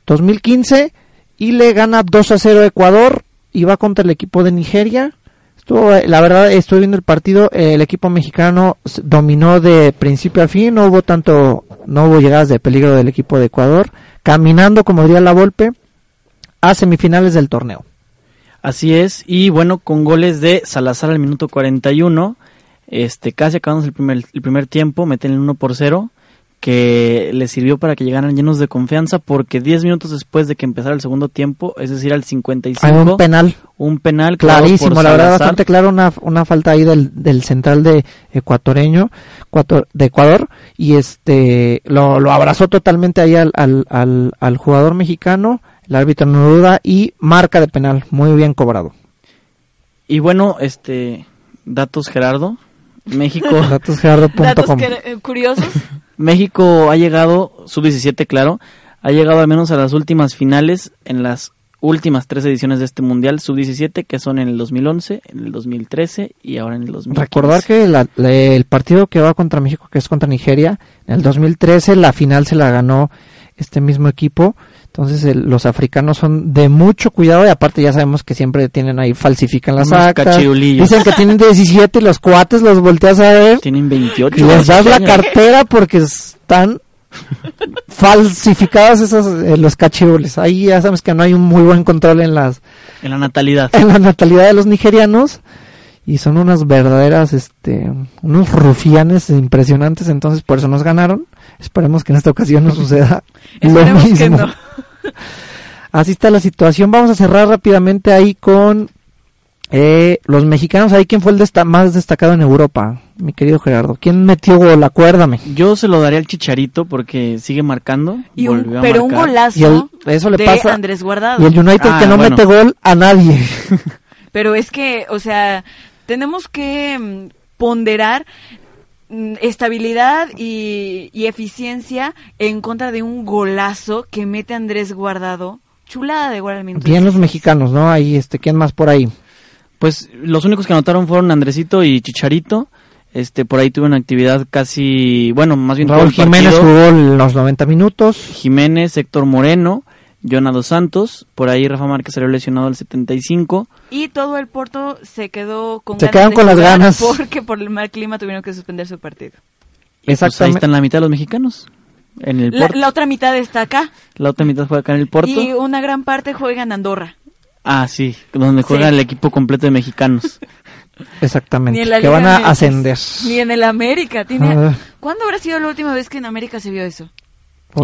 2015, y le gana 2 a 0 a Ecuador, y va contra el equipo de Nigeria. Estuvo, la verdad, estoy viendo el partido, el equipo mexicano dominó de principio a fin, no hubo tanto, no hubo llegadas de peligro del equipo de Ecuador, caminando, como diría la Volpe, a semifinales del torneo. Así es, y bueno, con goles de Salazar al minuto 41, este, casi acabamos el primer, el primer tiempo, meten el 1 por 0, que les sirvió para que llegaran llenos de confianza, porque 10 minutos después de que empezara el segundo tiempo, es decir, al 55, Hay un penal un penal clarísimo, la verdad bastante claro, una, una falta ahí del, del central de ecuatoreño, Ecuator- de Ecuador, y este lo, lo abrazó totalmente ahí al, al, al, al jugador mexicano, El árbitro no duda y marca de penal, muy bien cobrado. Y bueno, este datos Gerardo, México *laughs* Datos que- eh, curiosos. *laughs* México ha llegado sub 17, claro, ha llegado al menos a las últimas finales en las últimas tres ediciones de este mundial sub 17 que son en el 2011, en el 2013 y ahora en el 2015. Recordar que la- la- el partido que va contra México, que es contra Nigeria, en el 2013 la final se la ganó este mismo equipo. Entonces el- los africanos son de mucho cuidado y aparte ya sabemos que siempre tienen ahí, falsifican las Unos actas. Dicen que tienen 17 y los cuates los volteas a ver tienen 28 y les das la cartera porque están falsificadas esos eh, los cachirules. Ahí ya sabes que no hay un muy buen control en las en la natalidad. en la natalidad de los nigerianos y son unas verdaderas este unos rufianes impresionantes, entonces por eso nos ganaron. Esperemos que en esta ocasión no suceda *laughs* lo Esperemos que mismo. no. *laughs* Así está la situación. Vamos a cerrar rápidamente ahí con eh, los mexicanos. Ahí, ¿quién fue el desta- más destacado en Europa? Mi querido Gerardo. ¿Quién metió gol? Acuérdame. Yo se lo daría al Chicharito porque sigue marcando. Y un- volvió a pero un golazo Y el- eso le de pasa- Andrés Guardado. Y el United Ah, que no bueno. mete gol a nadie. *laughs* Pero es que, o sea, tenemos que mm, ponderar estabilidad y, y eficiencia en contra de un golazo que mete Andrés Guardado. Chulada de gol al minuto. Bien los 16. mexicanos, ¿no? Ahí, este, ¿quién más por ahí? Pues los únicos que anotaron fueron Andresito y Chicharito. Este, por ahí tuve una actividad casi, bueno, más bien todo Raúl el Jiménez partido. jugó los 90 minutos. Jiménez, Héctor Moreno, Jonah Dos Santos, por ahí Rafa Márquez salió lesionado al 75. Y todo el Porto se quedó con Se ganas quedaron de con las ganas. Porque por el mal clima tuvieron que suspender su partido. Y pues ahí Exactamente. están la mitad de los mexicanos. En el La, Porto. la otra mitad está acá. La otra mitad juega acá en el Porto. Y una gran parte juega en Andorra. Ah, sí, donde juega Sí. el equipo completo de mexicanos. *laughs* Exactamente. Ni en la que van a ascender. Ni en el América. Tiene... Ah. ¿Cuándo habrá sido la última vez que en América se vio eso?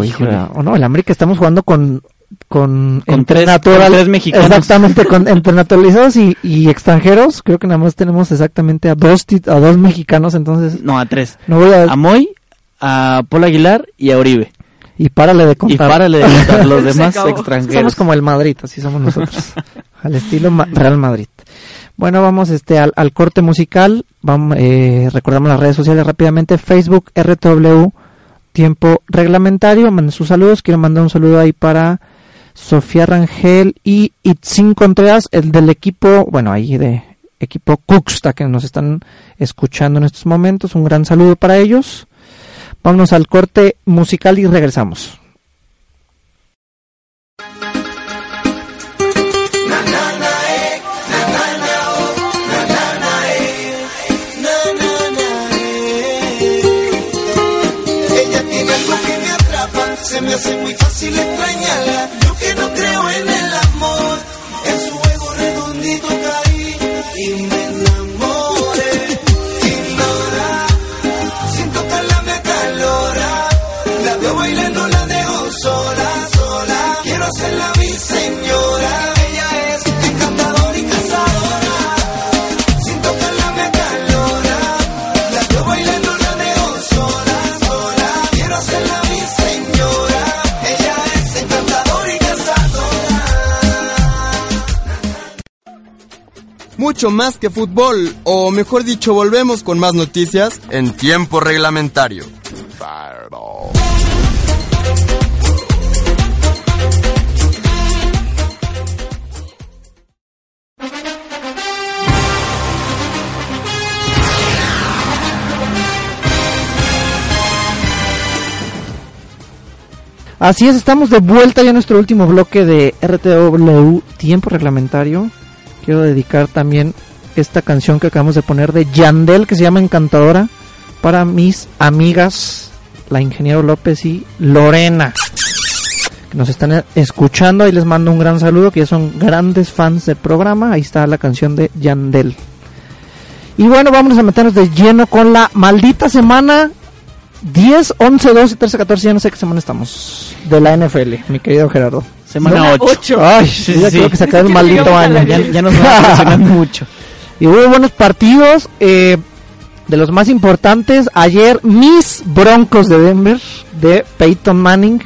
Híjole. o no, el América estamos jugando con con, tres- con tres mexicanos. Exactamente, con *laughs* entre naturalizados y, y extranjeros. Creo que nada más tenemos exactamente a dos a dos mexicanos, entonces No, a tres. no voy a A Moy, a Paul Aguilar y a Uribe. y párale de Y contar. párale de contar los *laughs* demás extranjeros. Somos como el Madrid, así somos nosotros. *laughs* al estilo Ma- Real Madrid. Bueno, vamos este al, al corte musical. Vamos, eh, recordamos las redes sociales rápidamente. Facebook, RTW, tiempo reglamentario. Manden sus saludos. Quiero mandar un saludo ahí para Sofía Rangel y Itzin Contreras, el del equipo, bueno, ahí de equipo Cuxta que nos están escuchando en estos momentos. Un gran saludo para ellos. Vámonos al corte musical y regresamos. Ella tiene algo que me atrapa, se me hace muy fácil extrañarla. Más que fútbol, o mejor dicho, volvemos con más noticias en tiempo reglamentario. Así es, estamos de vuelta ya en nuestro último bloque de RTW Tiempo Reglamentario. Quiero dedicar también esta canción que acabamos de poner de Yandel que se llama Encantadora para mis amigas, la ingeniero López y Lorena, que nos están escuchando. Ahí les mando un gran saludo, que ya son grandes fans del programa. Ahí está la canción de Yandel. Y bueno, vámonos a meternos de lleno con la maldita semana 10, 11, 12, 13, 14, ya no sé qué semana estamos. De la NFL, mi querido Gerardo. Semana ¿No? 8. Ay, Sí, ya sí, creo que se acaba el maldito año. Ya, ya nos *laughs* va *laughs* mucho. Y hubo buenos partidos. eh, de los más importantes, ayer mis Broncos de Denver, de Peyton Manning,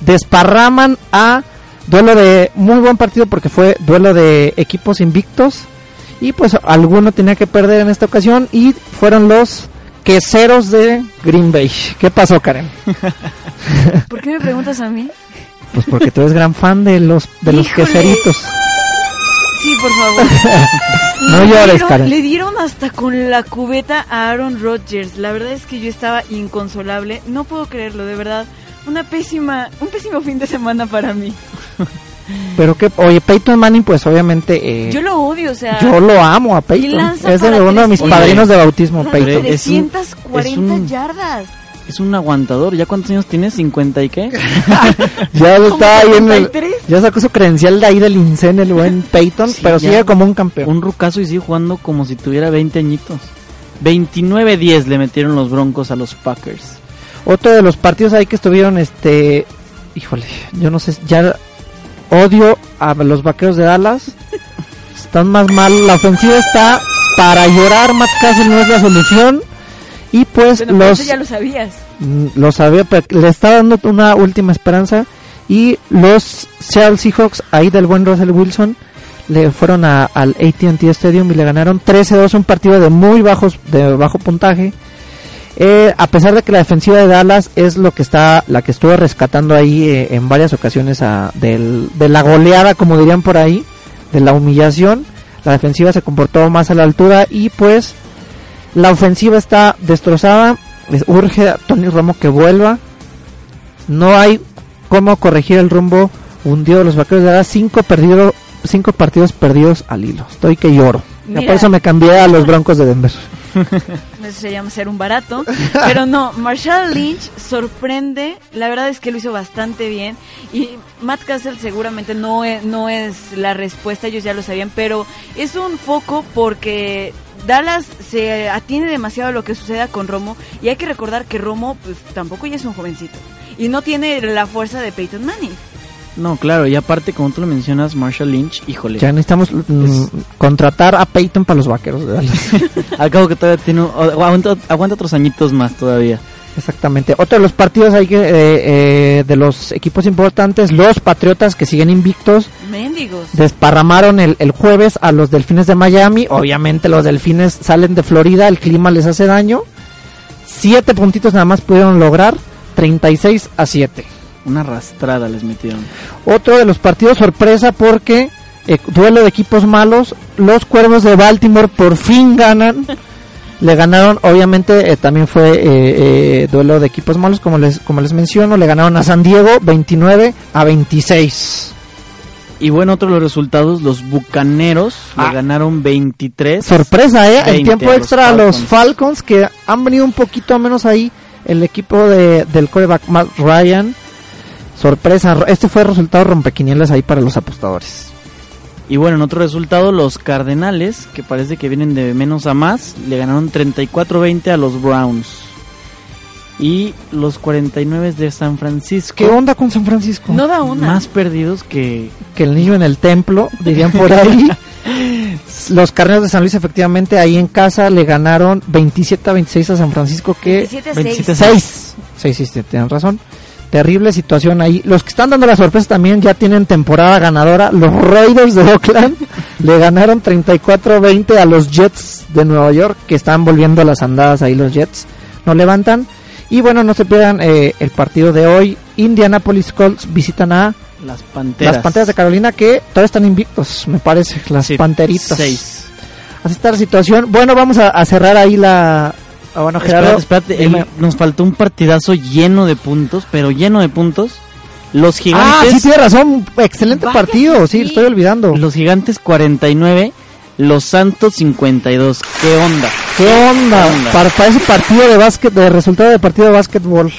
desparraman a duelo de muy buen partido porque fue duelo de equipos invictos y pues alguno tenía que perder en esta ocasión y fueron los queseros de Green Bay. ¿Qué pasó, Karen? *laughs* ¿Por qué me preguntas a mí? Pues porque tú eres gran fan de los de los Híjole. queseritos. Sí, por favor. *laughs* No Le llores, dieron- Karen. Le dieron hasta con la cubeta a Aaron Rodgers. La verdad es que yo estaba inconsolable. No puedo creerlo, de verdad. Una pésima, un pésimo fin de semana para mí. *laughs* Pero que, oye, Peyton Manning, pues obviamente eh, Yo lo odio, o sea. yo lo amo a Peyton. Es de uno de mis 300. padrinos de bautismo, Peyton. Es un- 340 es un- yardas. Es un aguantador. ¿Ya cuántos años tiene? ¿50 y qué? *laughs* Ya está ahí en el, 73. ya sacó su credencial de ahí del INSEN, el buen *laughs* Peyton, Sí, pero sigue como un campeón. Un rucazo y sigue jugando como si tuviera 20 añitos. 29-10 le metieron los Broncos a los Packers. Otro de los partidos ahí que estuvieron, este, híjole, yo no sé, ya odio a los vaqueros de Dallas. *laughs* Están más mal, la ofensiva está para llorar, Matt Cassel no es la solución. Y pues Bueno, los, eso ya lo sabías. mm, lo sabía, pero le está dando una última esperanza. Y los Seattle Seahawks, ahí del buen Russell Wilson, le fueron a- al AT&T Stadium y le ganaron 13-2, un partido de muy bajos, de bajo puntaje. Eh, a pesar de que la defensiva de Dallas es lo que está, la que estuvo rescatando ahí eh, en varias ocasiones a- del- de la goleada, como dirían por ahí, de la humillación, la defensiva se comportó más a la altura y pues la ofensiva está destrozada. Les urge a Tony Romo que vuelva. No hay cómo corregir el rumbo hundido de los vaqueros de Dallas. Cinco, perdido, cinco partidos perdidos al hilo. Estoy que lloro. Mira. por eso me cambié a los Broncos de Denver. Eso se llama ser un barato. Pero no, Marshall Lynch sorprende. La verdad es que lo hizo bastante bien. Y Matt Castle seguramente no es, no es la respuesta, ellos ya lo sabían. Pero es un foco porque Dallas se atiene demasiado a lo que suceda con Romo. Y hay que recordar que Romo pues, tampoco ya es un jovencito. Y no tiene la fuerza de Peyton Manning. No, claro, y aparte, como tú lo mencionas, Marshall Lynch, híjole. Ya necesitamos mm, Es- contratar a Peyton para los vaqueros de Dallas. *laughs* Al cabo que todavía tiene. aguanta, aguanta otros añitos más todavía. Exactamente. Otro de los partidos hay que, eh, eh, de los equipos importantes, los Patriotas que siguen invictos, Mendigos. desparramaron el, el jueves a los Delfines de Miami. Obviamente los Delfines salen de Florida, el clima les hace daño. Siete puntitos nada más pudieron lograr, 36 a 7. Una arrastrada les metieron. Otro de los partidos sorpresa porque eh, duelo de equipos malos, los Cuervos de Baltimore por fin ganan. *laughs* Le ganaron, obviamente eh, también fue eh, eh, duelo de equipos malos, como les como les menciono, le ganaron a San Diego 29 a 26. Y bueno, otro de los resultados, los Bucaneros Ah. le ganaron 23. Sorpresa, ¿eh? En 20 tiempo a extra a los Falcons. Falcons que han venido un poquito menos ahí el equipo de, del coreback Matt Ryan. Sorpresa, este fue el resultado rompequinielas ahí para los apostadores. Y bueno, en otro resultado, los Cardenales, que parece que vienen de menos a más, le ganaron 34-20 a los Browns. Y los 49 de San Francisco, ¿Qué onda con San Francisco? No da una. más perdidos que... que el niño en el templo, dirían por ahí. *laughs* Los Carneros de San Luis efectivamente ahí en casa le ganaron 27 a 26 a San Francisco que 27 a 27 6. 6. 6, sí, sí, tienen razón. Terrible situación ahí. Los que están dando la sorpresa también ya tienen temporada ganadora. Los Raiders de Oakland *laughs* le ganaron 34-20 a los Jets de Nueva York, que están volviendo a las andadas ahí los Jets. No levantan. Y bueno, no se pierdan eh, el partido de hoy. Indianapolis Colts visitan a Las Panteras. las Panteras de Carolina que todavía están invictos, me parece. Las Sí, Panteritas. seis. Así está la situación. Bueno, vamos a, a cerrar ahí la... ah, bueno, Gerardo, Espérate, espérate, el- nos faltó un partidazo lleno de puntos, pero lleno de puntos. Los Ah, gigantes, sí, tiene razón. Excelente Vaya partido. Sí, sí. lo estoy olvidando. los gigantes 49, los Santos 52. ¿Qué onda? ¿Qué onda? ¿Qué onda? Para, para ese partido de básquet, de resultado de partido de básquetbol.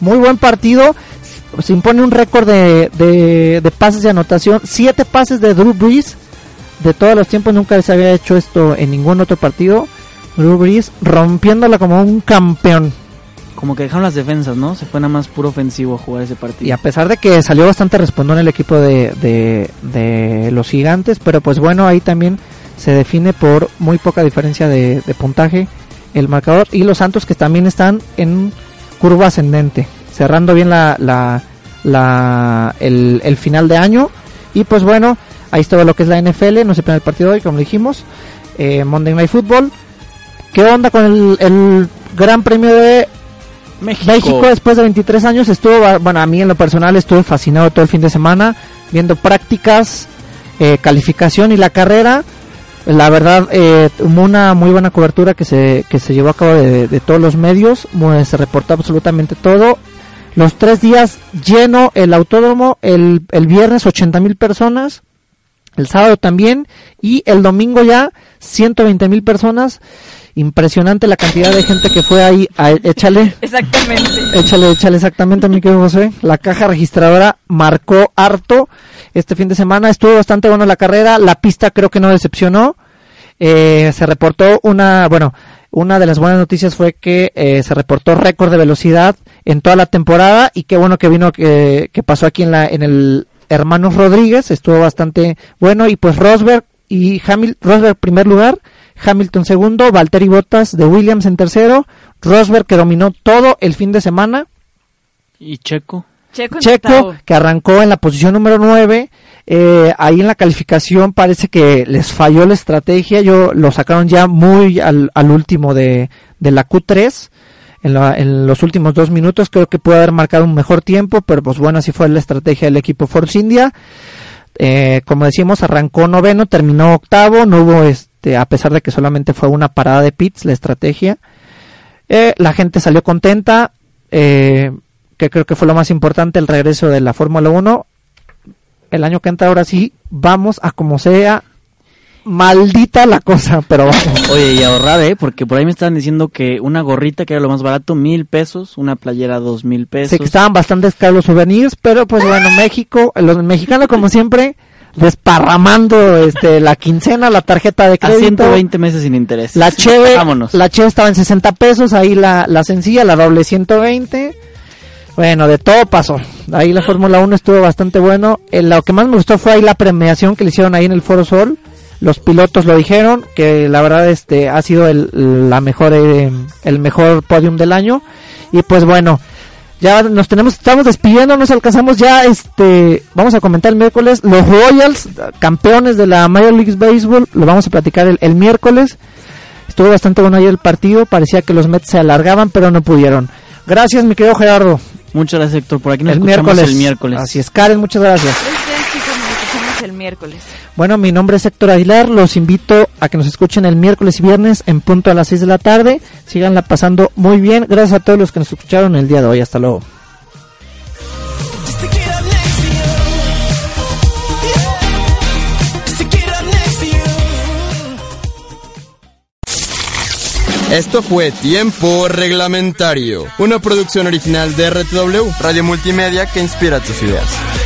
Muy buen partido. Se impone un récord de, de, de pases de anotación. Siete pases de Drew Brees. De todos los tiempos nunca se había hecho esto en ningún otro partido. Drew Brees rompiéndola como un campeón. Como que dejaron las defensas, ¿no? Se fue nada más puro ofensivo a jugar ese partido. Y a pesar de que salió bastante respondón el equipo de, de, de los gigantes, pero pues bueno, ahí también se define por muy poca diferencia de, de puntaje el marcador. Y los Santos que también están en curva ascendente, cerrando bien la, la, la, el, el final de año. Y pues bueno, ahí está lo que es la NFL, no se pierde el partido hoy, como dijimos. Eh, Monday Night Football. ¿Qué onda con el, el Gran Premio de México. México después de 23 años estuvo, bueno, a mí en lo personal estuve fascinado todo el fin de semana viendo prácticas, eh, calificación y la carrera. La verdad, eh, una muy buena cobertura que se, que se llevó a cabo de, de todos los medios, se reportó absolutamente todo. Los tres días lleno el autódromo, el, el viernes 80 mil personas, el sábado también y el domingo ya 120 mil personas. Impresionante la cantidad de gente que fue ahí. A, échale. *laughs* Exactamente. Échale, échale exactamente, mi querido José. La caja registradora marcó harto este fin de semana. Estuvo bastante buena la carrera. La pista creo que no decepcionó. Eh, se reportó una, bueno, una de las buenas noticias fue que eh, se reportó récord de velocidad en toda la temporada y qué bueno que vino que, que pasó aquí en la en el Hermanos Rodríguez. Estuvo bastante bueno y pues Rosberg y Hamilton, Rosberg primer lugar, Hamilton segundo, Valtteri Bottas de Williams en tercero, Rosberg que dominó todo el fin de semana, Y Checo. Checo, Checo que arrancó en la posición número 9, eh, ahí en la calificación parece que les falló la estrategia, yo lo sacaron ya muy al, al último de, de la Q3. En, la- en los últimos dos minutos creo que puede haber marcado un mejor tiempo, pero pues bueno, así fue la estrategia del equipo Force India. Eh, como decimos, arrancó noveno, terminó octavo, no hubo este, a pesar de que solamente fue una parada de pits la estrategia. Eh, la gente salió contenta, eh, que creo que fue lo más importante, el regreso de la Fórmula 1. El año que entra ahora sí, vamos a como sea, maldita la cosa, pero vamos. Oye, y ahorrar, ¿eh? Porque por ahí me estaban diciendo que una gorrita, que era lo más barato, mil pesos. Una playera, dos mil pesos. Sé que estaban bastante caros los souvenirs, pero pues bueno, México, los mexicanos como siempre, desparramando este la quincena, la tarjeta de A crédito. 120 meses sin interés. La cheve, Vámonos. la cheve estaba en 60 pesos, ahí la, la sencilla, la doble 120. Bueno, de todo pasó. Ahí la Fórmula 1 estuvo bastante bueno. Eh, lo que más me gustó fue ahí la premiación que le hicieron ahí en el Foro Sol. Los pilotos lo dijeron, que la verdad este ha sido el, la mejor, eh, el mejor podium del año. Y pues bueno, ya nos tenemos, estamos despidiendo, nos alcanzamos ya, este, vamos a comentar el miércoles, los Royals, campeones de la Major League Baseball, lo vamos a platicar el, el miércoles. Estuvo bastante bueno ayer el partido, parecía que los Mets se alargaban, pero no pudieron. Gracias, mi querido Gerardo. Muchas gracias, Héctor. Por aquí nos El escuchamos miércoles. el miércoles. Así es, Karen, muchas gracias. Ustedes, chicos, nos escuchamos el miércoles. Bueno, mi nombre es Héctor Aguilar, los invito a que nos escuchen el miércoles y viernes en punto a las 6 de la tarde. Síganla pasando muy bien. Gracias a todos los que nos escucharon el día de hoy. Hasta luego. Esto fue Tiempo Reglamentario, una producción original de RTW, Radio Multimedia que inspira tus ideas.